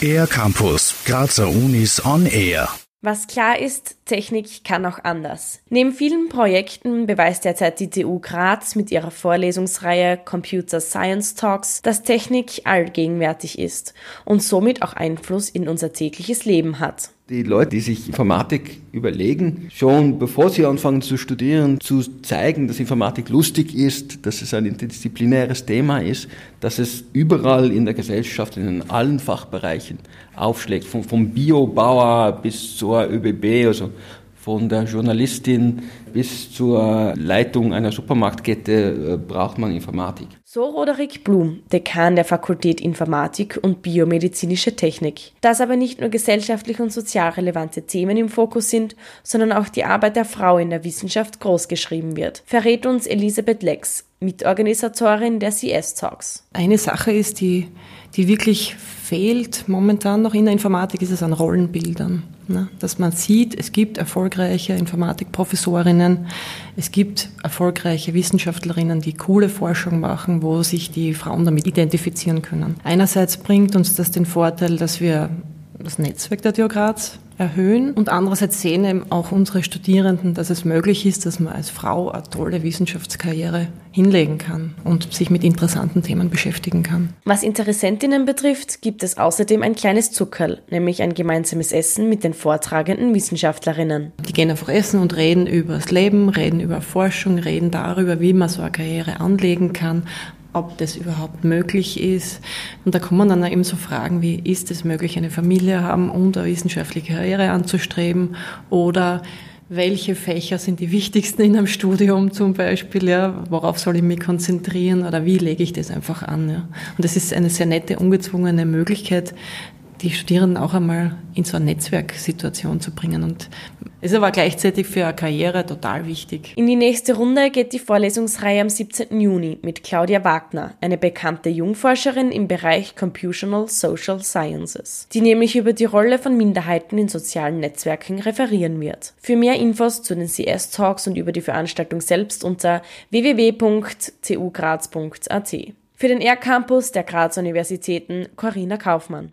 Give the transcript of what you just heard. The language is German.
Air Campus, Grazer Unis on Air. Was klar ist, Technik kann auch anders. Neben vielen Projekten beweist derzeit die TU Graz mit ihrer Vorlesungsreihe Computer Science Talks, dass Technik allgegenwärtig ist und somit auch Einfluss in unser tägliches Leben hat die Leute, die sich Informatik überlegen, schon bevor sie anfangen zu studieren, zu zeigen, dass Informatik lustig ist, dass es ein interdisziplinäres Thema ist, dass es überall in der Gesellschaft, in allen Fachbereichen aufschlägt, vom, Biobauer bis zur ÖBB, also von der Journalistin bis zur Leitung einer Supermarktkette äh, braucht man Informatik. So Roderick Blum, Dekan der Fakultät Informatik und Biomedizinische Technik. Dass aber nicht nur gesellschaftlich und sozial relevante Themen im Fokus sind, sondern auch die Arbeit der Frau in der Wissenschaft großgeschrieben wird, verrät uns Elisabeth Lex, Mitorganisatorin der CS Talks. Eine Sache ist, die, die wirklich fehlt momentan noch in der Informatik, ist es an Rollenbildern. Ne? Dass man sieht, es gibt erfolgreiche Informatikprofessorinnen, es gibt erfolgreiche Wissenschaftlerinnen, die coole Forschung machen, wo sich die Frauen damit identifizieren können. Einerseits bringt uns das den Vorteil, dass wir das Netzwerk der Graz erhöhen. Und andererseits sehen eben auch unsere Studierenden, dass es möglich ist, dass man als Frau eine tolle Wissenschaftskarriere hinlegen kann und sich mit interessanten Themen beschäftigen kann. Was Interessentinnen betrifft, gibt es außerdem ein kleines Zuckerl, nämlich ein gemeinsames Essen mit den vortragenden Wissenschaftlerinnen. Die gehen einfach essen und reden über das Leben, reden über Forschung, reden darüber, wie man so eine Karriere anlegen kann ob das überhaupt möglich ist. Und da kommen dann eben so Fragen wie, ist es möglich, eine Familie haben und eine wissenschaftliche Karriere anzustreben? Oder welche Fächer sind die wichtigsten in einem Studium zum Beispiel? Ja? Worauf soll ich mich konzentrieren? Oder wie lege ich das einfach an? Ja? Und das ist eine sehr nette, ungezwungene Möglichkeit, die Studierenden auch einmal in so eine Netzwerksituation zu bringen. Und ist aber gleichzeitig für eine Karriere total wichtig. In die nächste Runde geht die Vorlesungsreihe am 17. Juni mit Claudia Wagner, eine bekannte Jungforscherin im Bereich Computational Social Sciences, die nämlich über die Rolle von Minderheiten in sozialen Netzwerken referieren wird. Für mehr Infos zu den CS-Talks und über die Veranstaltung selbst unter www.tugraz.at. Für den R-Campus der Graz Universitäten Corinna Kaufmann.